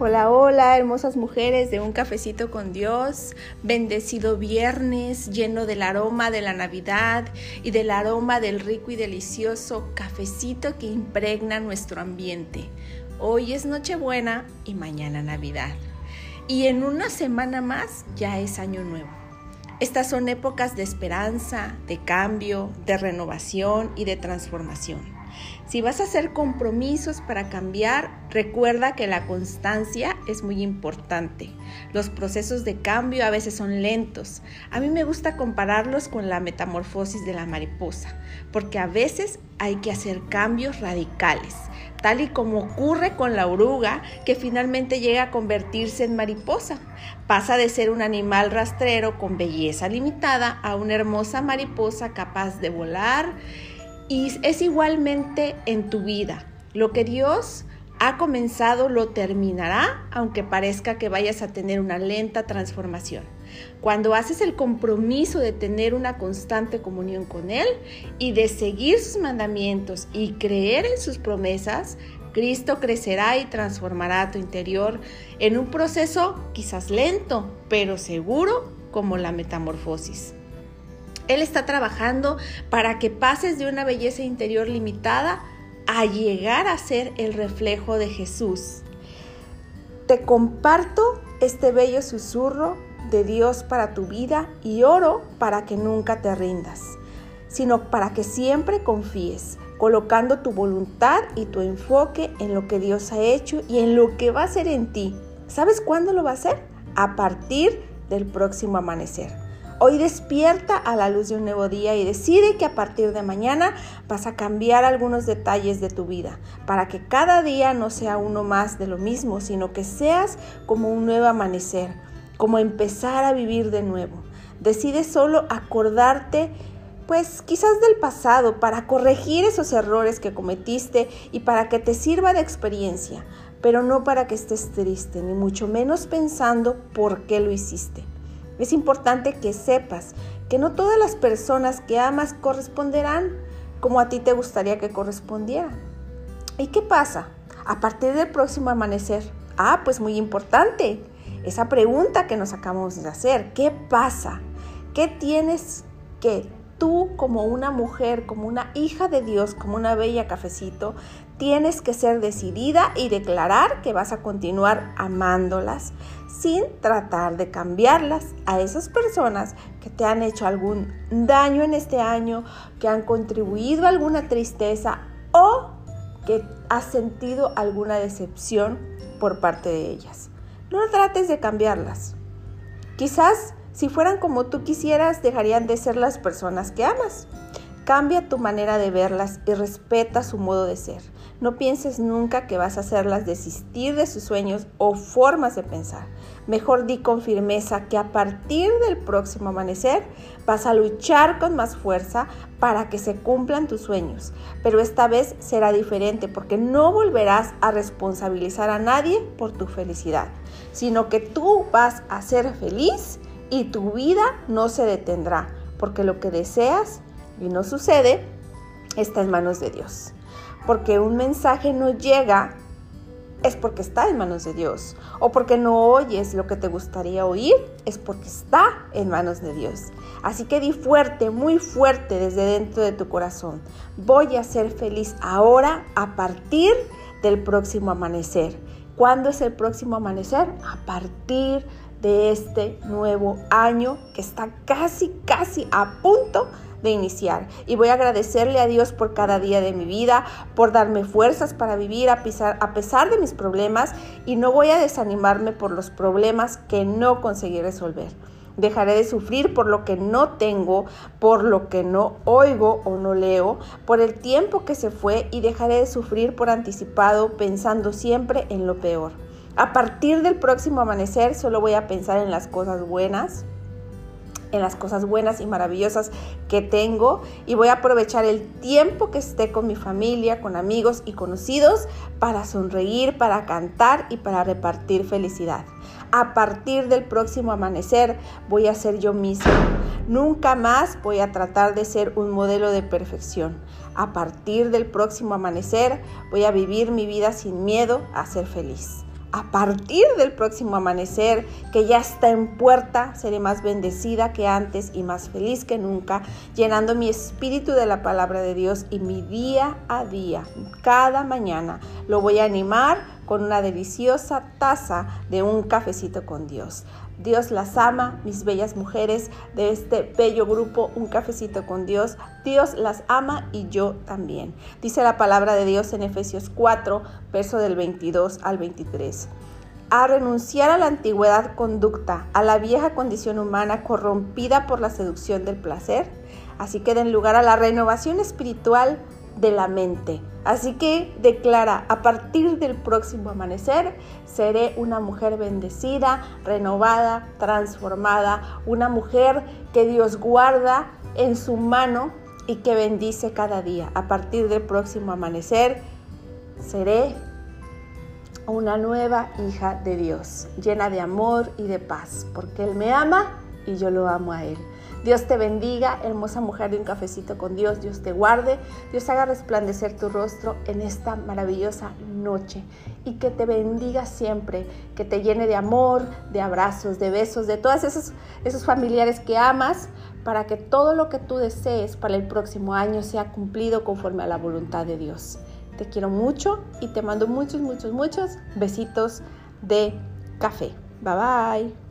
Hola, hola, hermosas mujeres de un cafecito con Dios. Bendecido viernes lleno del aroma de la Navidad y del aroma del rico y delicioso cafecito que impregna nuestro ambiente. Hoy es Nochebuena y mañana Navidad. Y en una semana más ya es Año Nuevo. Estas son épocas de esperanza, de cambio, de renovación y de transformación. Si vas a hacer compromisos para cambiar, recuerda que la constancia es muy importante. Los procesos de cambio a veces son lentos. A mí me gusta compararlos con la metamorfosis de la mariposa, porque a veces hay que hacer cambios radicales, tal y como ocurre con la oruga que finalmente llega a convertirse en mariposa. Pasa de ser un animal rastrero con belleza limitada a una hermosa mariposa capaz de volar y es igualmente en tu vida. Lo que Dios ha comenzado lo terminará, aunque parezca que vayas a tener una lenta transformación. Cuando haces el compromiso de tener una constante comunión con Él y de seguir sus mandamientos y creer en sus promesas, Cristo crecerá y transformará tu interior en un proceso quizás lento, pero seguro como la metamorfosis. Él está trabajando para que pases de una belleza interior limitada a llegar a ser el reflejo de Jesús. Te comparto este bello susurro de Dios para tu vida y oro para que nunca te rindas, sino para que siempre confíes, colocando tu voluntad y tu enfoque en lo que Dios ha hecho y en lo que va a hacer en ti. ¿Sabes cuándo lo va a hacer? A partir del próximo amanecer. Hoy despierta a la luz de un nuevo día y decide que a partir de mañana vas a cambiar algunos detalles de tu vida para que cada día no sea uno más de lo mismo, sino que seas como un nuevo amanecer, como empezar a vivir de nuevo. Decide solo acordarte pues quizás del pasado para corregir esos errores que cometiste y para que te sirva de experiencia, pero no para que estés triste, ni mucho menos pensando por qué lo hiciste. Es importante que sepas que no todas las personas que amas corresponderán como a ti te gustaría que correspondieran. ¿Y qué pasa? A partir del próximo amanecer. Ah, pues muy importante. Esa pregunta que nos acabamos de hacer. ¿Qué pasa? ¿Qué tienes que tú como una mujer, como una hija de Dios, como una bella cafecito, tienes que ser decidida y declarar que vas a continuar amándolas sin tratar de cambiarlas a esas personas que te han hecho algún daño en este año, que han contribuido a alguna tristeza o que has sentido alguna decepción por parte de ellas. No trates de cambiarlas. Quizás si fueran como tú quisieras, dejarían de ser las personas que amas. Cambia tu manera de verlas y respeta su modo de ser. No pienses nunca que vas a hacerlas desistir de sus sueños o formas de pensar. Mejor di con firmeza que a partir del próximo amanecer vas a luchar con más fuerza para que se cumplan tus sueños. Pero esta vez será diferente porque no volverás a responsabilizar a nadie por tu felicidad, sino que tú vas a ser feliz y tu vida no se detendrá, porque lo que deseas y no sucede está en manos de Dios. Porque un mensaje no llega es porque está en manos de Dios. O porque no oyes lo que te gustaría oír, es porque está en manos de Dios. Así que di fuerte, muy fuerte desde dentro de tu corazón. Voy a ser feliz ahora a partir del próximo amanecer. ¿Cuándo es el próximo amanecer? A partir de este nuevo año que está casi, casi a punto de iniciar. Y voy a agradecerle a Dios por cada día de mi vida, por darme fuerzas para vivir a a pesar de mis problemas y no voy a desanimarme por los problemas que no conseguí resolver. Dejaré de sufrir por lo que no tengo, por lo que no oigo o no leo, por el tiempo que se fue y dejaré de sufrir por anticipado pensando siempre en lo peor. A partir del próximo amanecer solo voy a pensar en las cosas buenas, en las cosas buenas y maravillosas que tengo y voy a aprovechar el tiempo que esté con mi familia, con amigos y conocidos para sonreír, para cantar y para repartir felicidad. A partir del próximo amanecer voy a ser yo misma. Nunca más voy a tratar de ser un modelo de perfección. A partir del próximo amanecer voy a vivir mi vida sin miedo a ser feliz. A partir del próximo amanecer que ya está en puerta, seré más bendecida que antes y más feliz que nunca, llenando mi espíritu de la palabra de Dios y mi día a día, cada mañana, lo voy a animar con una deliciosa taza de un cafecito con Dios. Dios las ama, mis bellas mujeres de este bello grupo, un cafecito con Dios. Dios las ama y yo también. Dice la palabra de Dios en Efesios 4, verso del 22 al 23 a renunciar a la antigüedad conducta, a la vieja condición humana corrompida por la seducción del placer. Así que den lugar a la renovación espiritual de la mente. Así que declara, a partir del próximo amanecer, seré una mujer bendecida, renovada, transformada, una mujer que Dios guarda en su mano y que bendice cada día. A partir del próximo amanecer, seré una nueva hija de Dios, llena de amor y de paz, porque Él me ama y yo lo amo a Él. Dios te bendiga, hermosa mujer de un cafecito con Dios. Dios te guarde. Dios haga resplandecer tu rostro en esta maravillosa noche. Y que te bendiga siempre, que te llene de amor, de abrazos, de besos, de todos esos, esos familiares que amas, para que todo lo que tú desees para el próximo año sea cumplido conforme a la voluntad de Dios. Te quiero mucho y te mando muchos, muchos, muchos besitos de café. Bye bye.